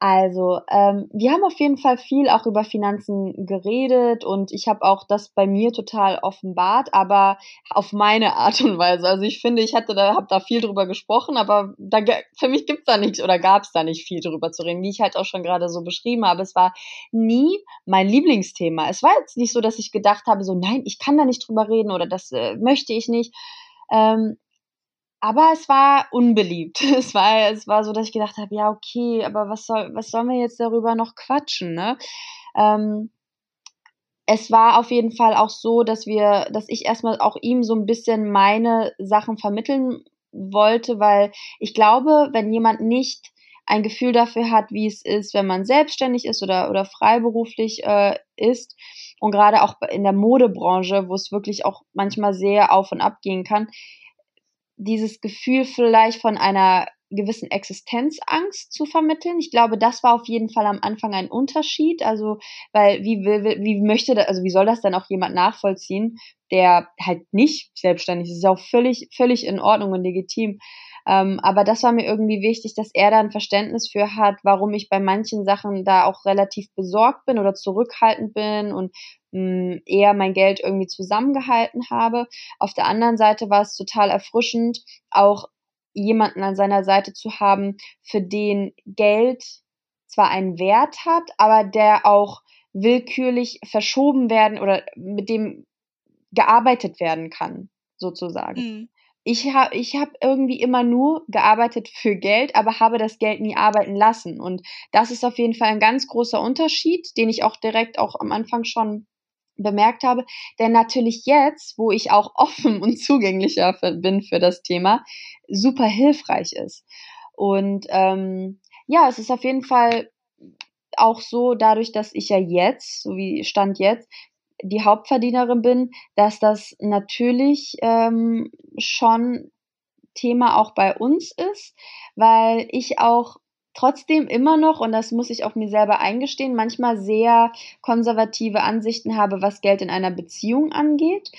Also, ähm, wir haben auf jeden Fall viel auch über Finanzen geredet und ich habe auch das bei mir total offenbart, aber auf meine Art und Weise. Also ich finde, ich hatte da, habe da viel drüber gesprochen, aber da, für mich gibt's da nichts oder gab's da nicht viel drüber zu reden, wie ich halt auch schon gerade so beschrieben habe. Es war nie mein Lieblingsthema. Es war jetzt nicht so, dass ich gedacht habe, so nein, ich kann da nicht drüber reden oder das äh, möchte ich nicht. Ähm, aber es war unbeliebt. Es war, es war so, dass ich gedacht habe, ja, okay, aber was soll, was sollen wir jetzt darüber noch quatschen, ne? Ähm, es war auf jeden Fall auch so, dass wir, dass ich erstmal auch ihm so ein bisschen meine Sachen vermitteln wollte, weil ich glaube, wenn jemand nicht ein Gefühl dafür hat, wie es ist, wenn man selbstständig ist oder, oder freiberuflich äh, ist und gerade auch in der Modebranche, wo es wirklich auch manchmal sehr auf und ab gehen kann, dieses Gefühl vielleicht von einer gewissen Existenzangst zu vermitteln. Ich glaube, das war auf jeden Fall am Anfang ein Unterschied. Also, weil wie will, wie möchte, da, also wie soll das dann auch jemand nachvollziehen, der halt nicht selbstständig ist? Ist auch völlig, völlig in Ordnung und legitim. Ähm, aber das war mir irgendwie wichtig, dass er da ein Verständnis für hat, warum ich bei manchen Sachen da auch relativ besorgt bin oder zurückhaltend bin und mh, mm, eher mein Geld irgendwie zusammengehalten habe. Auf der anderen Seite war es total erfrischend, auch jemanden an seiner Seite zu haben, für den Geld zwar einen Wert hat, aber der auch willkürlich verschoben werden oder mit dem gearbeitet werden kann, sozusagen. Mhm. Ich habe ich hab irgendwie immer nur gearbeitet für Geld, aber habe das Geld nie arbeiten lassen. Und das ist auf jeden Fall ein ganz großer Unterschied, den ich auch direkt auch am Anfang schon bemerkt habe, der natürlich jetzt, wo ich auch offen und zugänglicher bin für das Thema, super hilfreich ist. Und ähm, ja, es ist auf jeden Fall auch so, dadurch, dass ich ja jetzt, so wie Stand jetzt, die Hauptverdienerin bin, dass das natürlich ähm, schon Thema auch bei uns ist, weil ich auch trotzdem immer noch, und das muss ich auch mir selber eingestehen, manchmal sehr konservative Ansichten habe, was Geld in einer Beziehung angeht.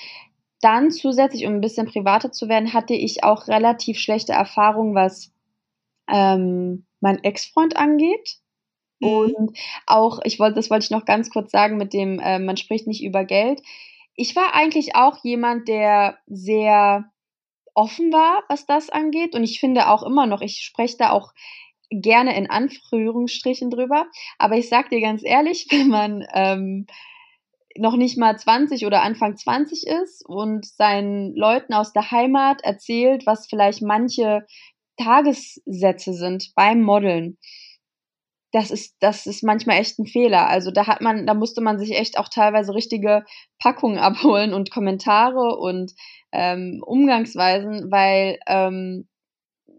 Dann zusätzlich, um ein bisschen privater zu werden, hatte ich auch relativ schlechte Erfahrungen, was ähm, mein Ex-Freund angeht. Mhm. Und auch, ich wollte, das wollte ich noch ganz kurz sagen, mit dem, äh, man spricht nicht über Geld. Ich war eigentlich auch jemand, der sehr offen war, was das angeht. Und ich finde auch immer noch, ich spreche da auch gerne in Anführungsstrichen drüber. Aber ich sag dir ganz ehrlich, wenn man ähm, noch nicht mal 20 oder Anfang 20 ist und seinen Leuten aus der Heimat erzählt, was vielleicht manche Tagessätze sind beim Modeln. Das ist, das ist manchmal echt ein Fehler. Also da hat man, da musste man sich echt auch teilweise richtige Packungen abholen und Kommentare und ähm, Umgangsweisen, weil ähm,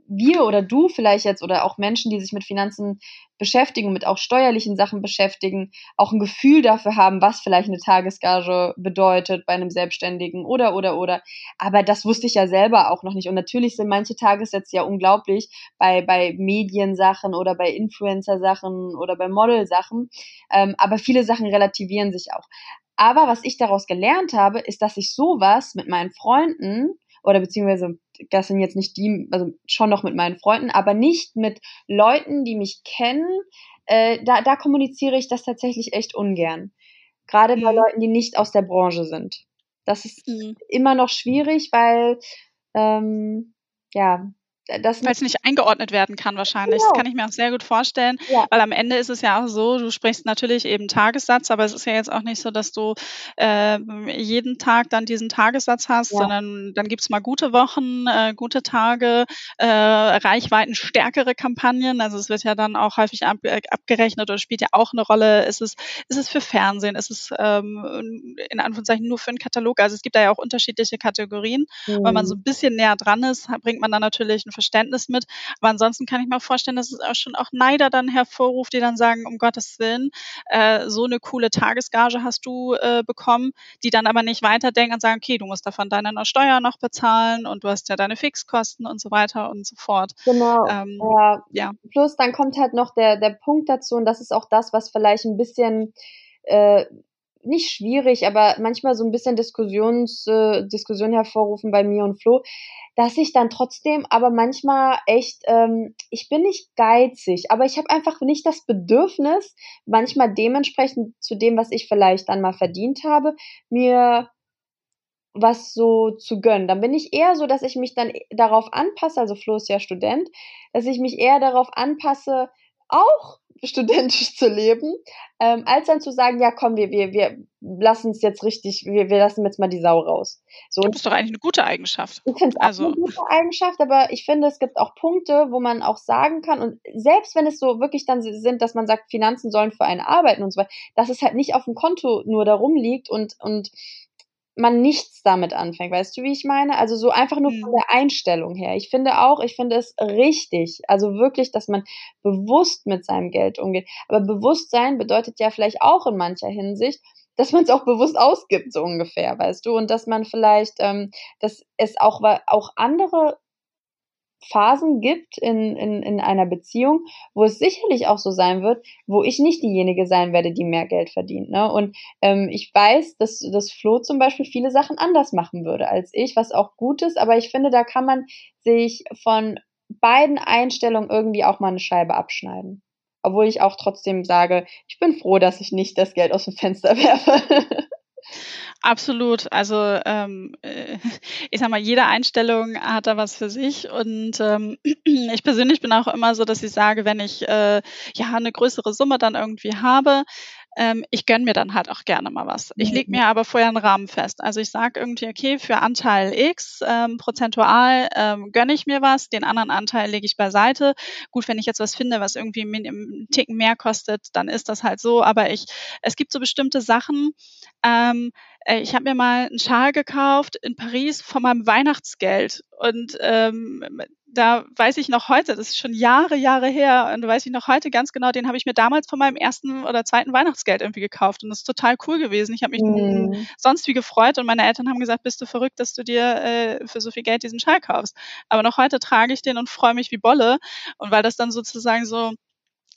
wir oder du vielleicht jetzt oder auch Menschen, die sich mit Finanzen beschäftigen, mit auch steuerlichen Sachen beschäftigen, auch ein Gefühl dafür haben, was vielleicht eine Tagesgage bedeutet bei einem Selbstständigen oder, oder, oder. Aber das wusste ich ja selber auch noch nicht. Und natürlich sind manche Tagessätze ja unglaublich bei, bei Mediensachen oder bei Influencer-Sachen oder bei Model-Sachen. Ähm, aber viele Sachen relativieren sich auch. Aber was ich daraus gelernt habe, ist, dass ich sowas mit meinen Freunden oder beziehungsweise das sind jetzt nicht die, also schon noch mit meinen Freunden, aber nicht mit Leuten, die mich kennen. Äh, da, da kommuniziere ich das tatsächlich echt ungern. Gerade mhm. bei Leuten, die nicht aus der Branche sind. Das ist mhm. immer noch schwierig, weil ähm, ja, das weil es nicht eingeordnet werden kann wahrscheinlich. Genau. Das kann ich mir auch sehr gut vorstellen, ja. weil am Ende ist es ja auch so, du sprichst natürlich eben Tagessatz, aber es ist ja jetzt auch nicht so, dass du äh, jeden Tag dann diesen Tagessatz hast, ja. sondern dann gibt es mal gute Wochen, äh, gute Tage, äh, reichweitenstärkere Kampagnen. Also es wird ja dann auch häufig ab, äh, abgerechnet oder spielt ja auch eine Rolle. Ist es, ist es für Fernsehen? Ist es ähm, in Anführungszeichen nur für einen Katalog? Also es gibt da ja auch unterschiedliche Kategorien. Mhm. Wenn man so ein bisschen näher dran ist, bringt man dann natürlich ein Verständnis mit. Aber ansonsten kann ich mir vorstellen, dass es auch schon auch Neider dann hervorruft, die dann sagen, um Gottes Willen, äh, so eine coole Tagesgage hast du äh, bekommen, die dann aber nicht weiterdenken und sagen, okay, du musst davon deine Steuer noch bezahlen und du hast ja deine Fixkosten und so weiter und so fort. Genau. Ähm, ja. ja. Plus dann kommt halt noch der, der Punkt dazu, und das ist auch das, was vielleicht ein bisschen äh, nicht schwierig, aber manchmal so ein bisschen Diskussions, äh, Diskussion hervorrufen bei mir und Flo, dass ich dann trotzdem aber manchmal echt, ähm, ich bin nicht geizig, aber ich habe einfach nicht das Bedürfnis, manchmal dementsprechend zu dem, was ich vielleicht dann mal verdient habe, mir was so zu gönnen. Dann bin ich eher so, dass ich mich dann darauf anpasse, also Flo ist ja Student, dass ich mich eher darauf anpasse, auch studentisch zu leben, ähm, als dann zu sagen, ja komm, wir, wir, wir lassen es jetzt richtig, wir, wir lassen jetzt mal die Sau raus. So, das ist doch eigentlich eine gute Eigenschaft. Ich finde es also. eine gute Eigenschaft, aber ich finde, es gibt auch Punkte, wo man auch sagen kann, und selbst wenn es so wirklich dann sind, dass man sagt, Finanzen sollen für einen arbeiten und so weiter, dass es halt nicht auf dem Konto nur darum liegt und, und man nichts damit anfängt. Weißt du, wie ich meine? Also so einfach nur von mhm. der Einstellung her. Ich finde auch, ich finde es richtig, also wirklich, dass man bewusst mit seinem Geld umgeht. Aber Bewusstsein bedeutet ja vielleicht auch in mancher Hinsicht, dass man es auch bewusst ausgibt, so ungefähr, weißt du? Und dass man vielleicht, ähm, dass es auch, auch andere Phasen gibt in, in, in einer Beziehung, wo es sicherlich auch so sein wird, wo ich nicht diejenige sein werde, die mehr Geld verdient. Ne? Und ähm, ich weiß, dass, dass Flo zum Beispiel viele Sachen anders machen würde als ich, was auch gut ist, aber ich finde, da kann man sich von beiden Einstellungen irgendwie auch mal eine Scheibe abschneiden. Obwohl ich auch trotzdem sage, ich bin froh, dass ich nicht das Geld aus dem Fenster werfe. Absolut. Also ähm, äh, ich sag mal, jede Einstellung hat da was für sich. Und ähm, ich persönlich bin auch immer so, dass ich sage, wenn ich äh, ja eine größere Summe dann irgendwie habe, ähm, ich gönn mir dann halt auch gerne mal was. Ich leg mhm. mir aber vorher einen Rahmen fest. Also ich sage irgendwie, okay, für Anteil X ähm, prozentual ähm, gönne ich mir was, den anderen Anteil lege ich beiseite. Gut, wenn ich jetzt was finde, was irgendwie einen Ticken mehr kostet, dann ist das halt so. Aber ich, es gibt so bestimmte Sachen, ähm, äh, ich habe mir mal einen Schal gekauft in Paris von meinem Weihnachtsgeld und ähm, da weiß ich noch heute, das ist schon Jahre, Jahre her, und da weiß ich noch heute ganz genau, den habe ich mir damals von meinem ersten oder zweiten Weihnachtsgeld irgendwie gekauft. Und das ist total cool gewesen. Ich habe mich mm. sonst wie gefreut und meine Eltern haben gesagt, bist du verrückt, dass du dir äh, für so viel Geld diesen Schal kaufst. Aber noch heute trage ich den und freue mich wie Bolle. Und weil das dann sozusagen so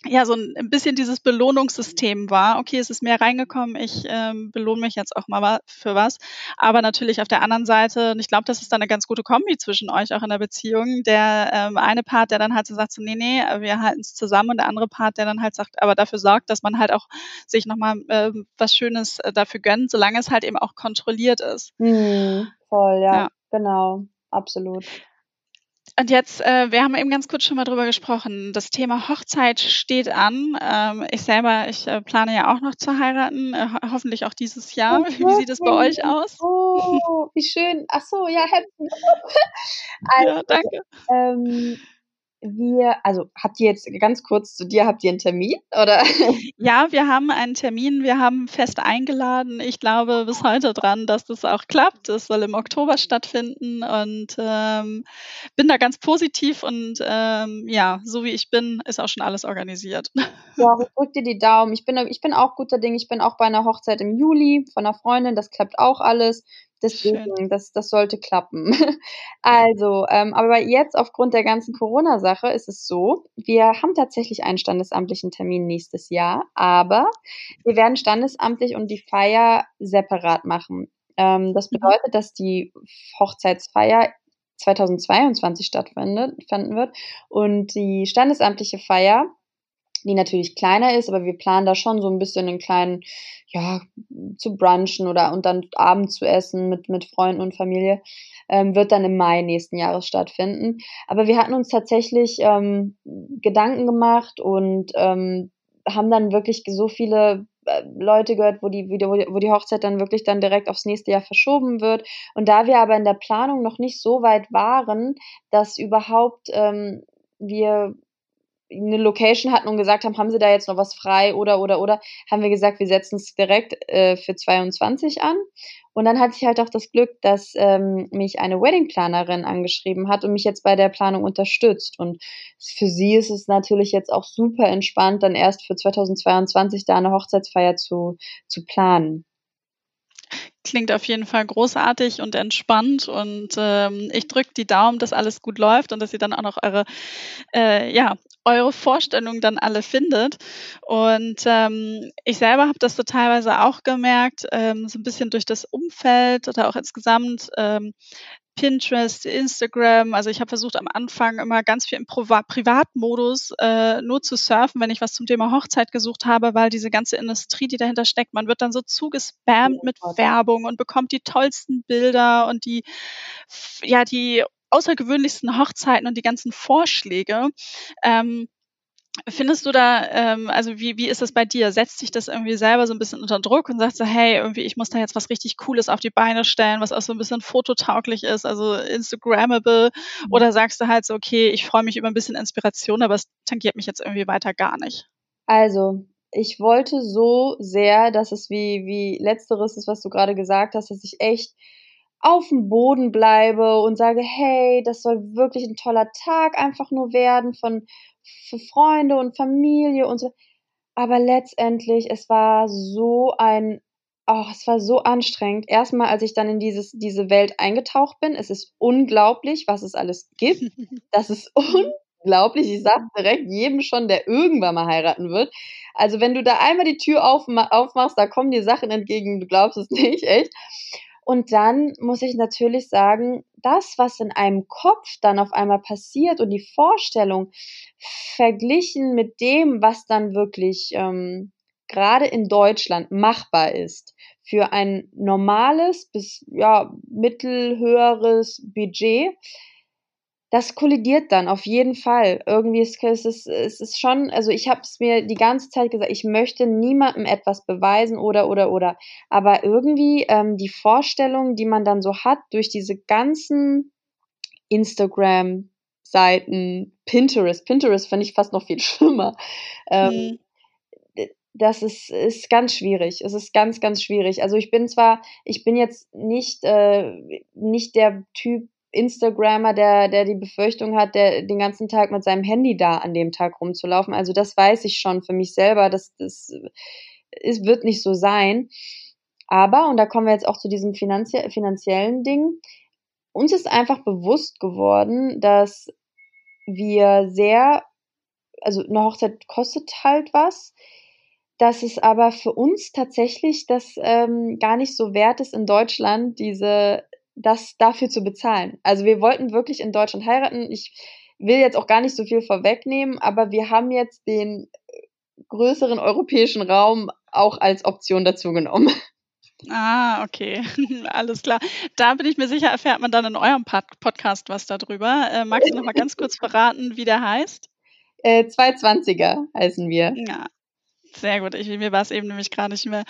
ja so ein, bisschen dieses Belohnungssystem war. Okay, es ist mehr reingekommen, ich ähm, belohne mich jetzt auch mal für was. Aber natürlich auf der anderen Seite, und ich glaube, das ist dann eine ganz gute Kombi zwischen euch auch in der Beziehung. Der ähm, eine Part, der dann halt so sagt, so, nee, nee, wir halten es zusammen und der andere Part, der dann halt sagt, aber dafür sorgt, dass man halt auch sich nochmal äh, was Schönes äh, dafür gönnt, solange es halt eben auch kontrolliert ist. Hm, voll, ja, ja. genau, absolut. Und jetzt, äh, wir haben eben ganz kurz schon mal drüber gesprochen. Das Thema Hochzeit steht an. Ähm, ich selber, ich äh, plane ja auch noch zu heiraten, äh, hoffentlich auch dieses Jahr. Oh, wie sieht es bei euch aus? Oh, wie schön. Ach so, ja, happy. also, ja, danke. Ähm, wir, also habt ihr jetzt ganz kurz zu dir, habt ihr einen Termin oder? Ja, wir haben einen Termin, wir haben fest eingeladen. Ich glaube bis heute dran, dass das auch klappt. Es soll im Oktober stattfinden und ähm, bin da ganz positiv und ähm, ja, so wie ich bin, ist auch schon alles organisiert. Ja, drück dir die Daumen. Ich bin, ich bin auch guter Ding. Ich bin auch bei einer Hochzeit im Juli von einer Freundin. Das klappt auch alles. Deswegen, das, das sollte klappen. Also, ähm, aber jetzt aufgrund der ganzen Corona-Sache ist es so, wir haben tatsächlich einen standesamtlichen Termin nächstes Jahr, aber wir werden standesamtlich und die Feier separat machen. Ähm, das mhm. bedeutet, dass die Hochzeitsfeier 2022 stattfinden wird und die standesamtliche Feier die natürlich kleiner ist, aber wir planen da schon so ein bisschen einen kleinen, ja, zu brunchen oder und dann Abend zu essen mit, mit Freunden und Familie, ähm, wird dann im Mai nächsten Jahres stattfinden. Aber wir hatten uns tatsächlich ähm, Gedanken gemacht und ähm, haben dann wirklich so viele äh, Leute gehört, wo die, wo die Hochzeit dann wirklich dann direkt aufs nächste Jahr verschoben wird. Und da wir aber in der Planung noch nicht so weit waren, dass überhaupt ähm, wir eine Location hatten und gesagt haben, haben sie da jetzt noch was frei oder oder oder, haben wir gesagt, wir setzen es direkt äh, für 22 an. Und dann hatte ich halt auch das Glück, dass ähm, mich eine Weddingplanerin angeschrieben hat und mich jetzt bei der Planung unterstützt. Und für sie ist es natürlich jetzt auch super entspannt, dann erst für 2022 da eine Hochzeitsfeier zu, zu planen klingt auf jeden Fall großartig und entspannt und ähm, ich drücke die Daumen, dass alles gut läuft und dass ihr dann auch noch eure, äh, ja, eure Vorstellungen dann alle findet. Und ähm, ich selber habe das so teilweise auch gemerkt, ähm, so ein bisschen durch das Umfeld oder auch insgesamt, ähm, Pinterest, Instagram. Also ich habe versucht am Anfang immer ganz viel im Priva Privatmodus äh, nur zu surfen, wenn ich was zum Thema Hochzeit gesucht habe, weil diese ganze Industrie, die dahinter steckt, man wird dann so zugespammt mit Werbung und bekommt die tollsten Bilder und die, ja, die außergewöhnlichsten Hochzeiten und die ganzen Vorschläge. Ähm, Findest du da, ähm, also wie, wie ist das bei dir? Setzt sich das irgendwie selber so ein bisschen unter Druck und sagst so, hey, irgendwie, ich muss da jetzt was richtig Cooles auf die Beine stellen, was auch so ein bisschen fototauglich ist, also Instagrammable? Mhm. Oder sagst du halt so, okay, ich freue mich über ein bisschen Inspiration, aber es tangiert mich jetzt irgendwie weiter gar nicht? Also, ich wollte so sehr, dass es wie, wie letzteres ist, was du gerade gesagt hast, dass ich echt auf dem Boden bleibe und sage, hey, das soll wirklich ein toller Tag einfach nur werden von für Freunde und Familie und so. Aber letztendlich, es war so ein oh, es war so anstrengend. Erstmal, als ich dann in dieses, diese Welt eingetaucht bin, es ist unglaublich, was es alles gibt. Das ist unglaublich. Ich sage direkt jedem schon, der irgendwann mal heiraten wird. Also wenn du da einmal die Tür aufmachst, da kommen dir Sachen entgegen, du glaubst es nicht, echt. Und dann muss ich natürlich sagen, das, was in einem Kopf dann auf einmal passiert und die Vorstellung verglichen mit dem, was dann wirklich ähm, gerade in Deutschland machbar ist für ein normales bis ja mittelhöheres Budget, das kollidiert dann auf jeden Fall. Irgendwie ist es, ist, es ist schon, also ich habe es mir die ganze Zeit gesagt, ich möchte niemandem etwas beweisen oder oder oder. Aber irgendwie ähm, die Vorstellung, die man dann so hat durch diese ganzen Instagram Seiten, Pinterest, Pinterest finde ich fast noch viel schlimmer. Ähm, mhm. Das ist, ist ganz schwierig. Es ist ganz, ganz schwierig. Also ich bin zwar, ich bin jetzt nicht, äh, nicht der Typ, Instagrammer, der, der die Befürchtung hat, der den ganzen Tag mit seinem Handy da an dem Tag rumzulaufen. Also das weiß ich schon für mich selber, dass das es wird nicht so sein. Aber, und da kommen wir jetzt auch zu diesem finanzie finanziellen Ding, uns ist einfach bewusst geworden, dass wir sehr, also eine Hochzeit kostet halt was, dass es aber für uns tatsächlich das ähm, gar nicht so wert ist in Deutschland, diese das dafür zu bezahlen. Also wir wollten wirklich in Deutschland heiraten. Ich will jetzt auch gar nicht so viel vorwegnehmen, aber wir haben jetzt den größeren europäischen Raum auch als Option dazu genommen. Ah, okay. Alles klar. Da bin ich mir sicher, erfährt man dann in eurem Pod Podcast was darüber. Äh, magst du noch mal ganz kurz verraten, wie der heißt? Äh, 220er heißen wir. Ja, sehr gut. Ich, mir war es eben nämlich gerade nicht mehr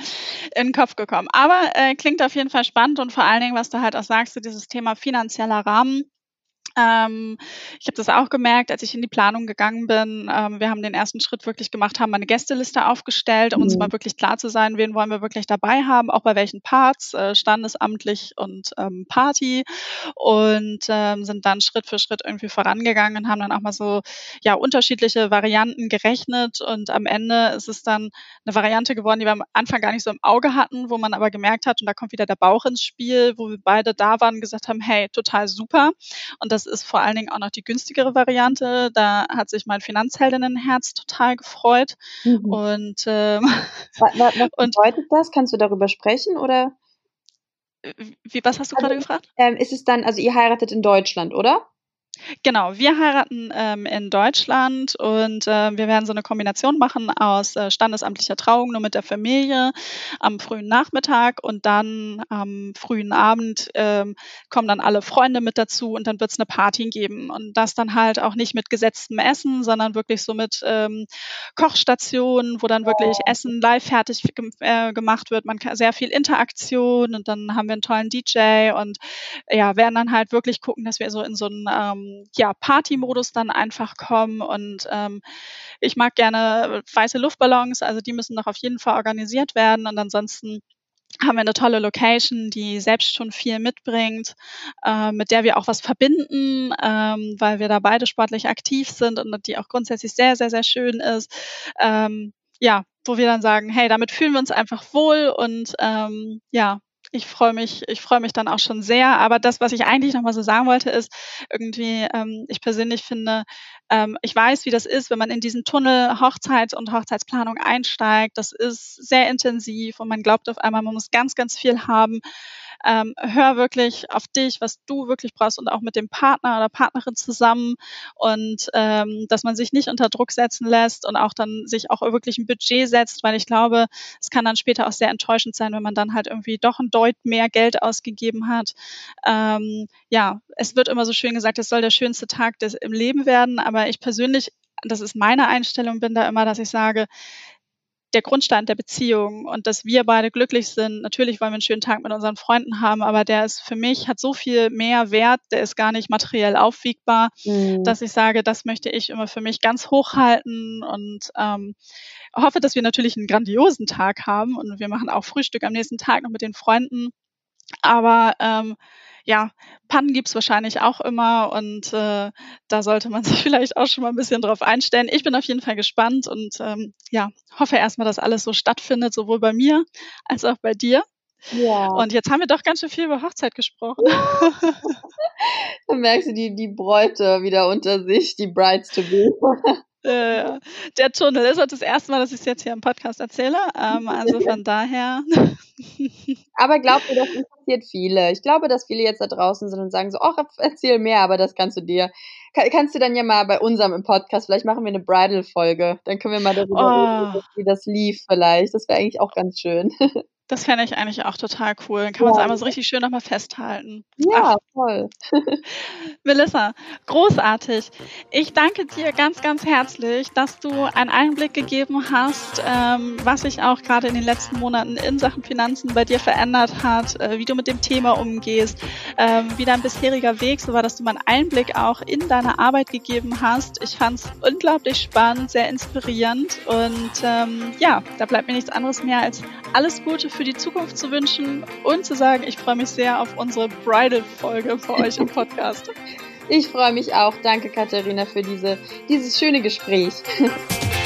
in den Kopf gekommen. Aber äh, klingt auf jeden Fall spannend und vor allen Dingen, was du halt auch sagst, so dieses Thema finanzieller Rahmen ähm, ich habe das auch gemerkt, als ich in die Planung gegangen bin. Ähm, wir haben den ersten Schritt wirklich gemacht, haben eine Gästeliste aufgestellt, um mhm. uns mal wirklich klar zu sein, wen wollen wir wirklich dabei haben, auch bei welchen Parts, äh, standesamtlich und ähm, Party. Und ähm, sind dann Schritt für Schritt irgendwie vorangegangen und haben dann auch mal so ja unterschiedliche Varianten gerechnet. Und am Ende ist es dann eine Variante geworden, die wir am Anfang gar nicht so im Auge hatten, wo man aber gemerkt hat, und da kommt wieder der Bauch ins Spiel, wo wir beide da waren und gesagt haben, hey, total super. Und das ist vor allen Dingen auch noch die günstigere Variante. Da hat sich mein Finanzheldinnenherz total gefreut. Mhm. Und, ähm, was, was und, bedeutet das? Kannst du darüber sprechen oder? Wie, was hast du also, gerade gefragt? Ähm, ist es dann, also ihr heiratet in Deutschland, oder? Genau, wir heiraten ähm, in Deutschland und äh, wir werden so eine Kombination machen aus äh, standesamtlicher Trauung nur mit der Familie am frühen Nachmittag und dann am frühen Abend ähm, kommen dann alle Freunde mit dazu und dann wird es eine Party geben und das dann halt auch nicht mit gesetztem Essen, sondern wirklich so mit ähm, Kochstationen, wo dann wirklich Essen live fertig äh, gemacht wird. Man kann sehr viel Interaktion und dann haben wir einen tollen DJ und ja, werden dann halt wirklich gucken, dass wir so in so einen ähm, ja, Party-Modus dann einfach kommen. Und ähm, ich mag gerne weiße Luftballons, also die müssen noch auf jeden Fall organisiert werden. Und ansonsten haben wir eine tolle Location, die selbst schon viel mitbringt, äh, mit der wir auch was verbinden, ähm, weil wir da beide sportlich aktiv sind und die auch grundsätzlich sehr, sehr, sehr schön ist. Ähm, ja, wo wir dann sagen, hey, damit fühlen wir uns einfach wohl und ähm, ja, ich freue mich, ich freue mich dann auch schon sehr. Aber das, was ich eigentlich nochmal so sagen wollte, ist irgendwie, ähm, ich persönlich finde, ähm, ich weiß, wie das ist, wenn man in diesen Tunnel Hochzeit und Hochzeitsplanung einsteigt. Das ist sehr intensiv und man glaubt auf einmal, man muss ganz, ganz viel haben ähm, hör wirklich auf dich, was du wirklich brauchst und auch mit dem Partner oder Partnerin zusammen und ähm, dass man sich nicht unter Druck setzen lässt und auch dann sich auch wirklich ein Budget setzt, weil ich glaube, es kann dann später auch sehr enttäuschend sein, wenn man dann halt irgendwie doch ein Deut mehr Geld ausgegeben hat. Ähm, ja, es wird immer so schön gesagt, es soll der schönste Tag des, im Leben werden, aber ich persönlich das ist meine Einstellung, bin da immer, dass ich sage, der Grundstein der Beziehung und dass wir beide glücklich sind. Natürlich wollen wir einen schönen Tag mit unseren Freunden haben, aber der ist für mich, hat so viel mehr Wert, der ist gar nicht materiell aufwiegbar, mhm. dass ich sage, das möchte ich immer für mich ganz hoch halten und ähm, hoffe, dass wir natürlich einen grandiosen Tag haben und wir machen auch Frühstück am nächsten Tag noch mit den Freunden. Aber ähm, ja, Pannen gibt's wahrscheinlich auch immer und äh, da sollte man sich vielleicht auch schon mal ein bisschen drauf einstellen. Ich bin auf jeden Fall gespannt und ähm, ja, hoffe erstmal, dass alles so stattfindet, sowohl bei mir als auch bei dir. Ja. Und jetzt haben wir doch ganz schön viel über Hochzeit gesprochen. Dann merkst du die, die Bräute wieder unter sich, die Brides to be. Äh, der Tunnel ist auch das erste Mal, dass ich es jetzt hier im Podcast erzähle. Ähm, also von daher. aber glaubt mir, das interessiert viele. Ich glaube, dass viele jetzt da draußen sind und sagen so, ach, erzähl mehr, aber das kannst du dir, kann, kannst du dann ja mal bei unserem im Podcast, vielleicht machen wir eine Bridal-Folge. Dann können wir mal darüber oh. reden, wie das lief vielleicht. Das wäre eigentlich auch ganz schön. Das fände ich eigentlich auch total cool. Dann kann man es einmal so richtig schön nochmal festhalten. Ja, Ach. toll. Melissa, großartig. Ich danke dir ganz, ganz herzlich, dass du einen Einblick gegeben hast, ähm, was sich auch gerade in den letzten Monaten in Sachen Finanzen bei dir verändert hat, äh, wie du mit dem Thema umgehst, ähm, wie dein bisheriger Weg so war, dass du mal einen Einblick auch in deine Arbeit gegeben hast. Ich fand es unglaublich spannend, sehr inspirierend und ähm, ja, da bleibt mir nichts anderes mehr als alles Gute für die Zukunft zu wünschen und zu sagen, ich freue mich sehr auf unsere Bridal-Folge für euch im Podcast. Ich freue mich auch. Danke, Katharina, für diese, dieses schöne Gespräch.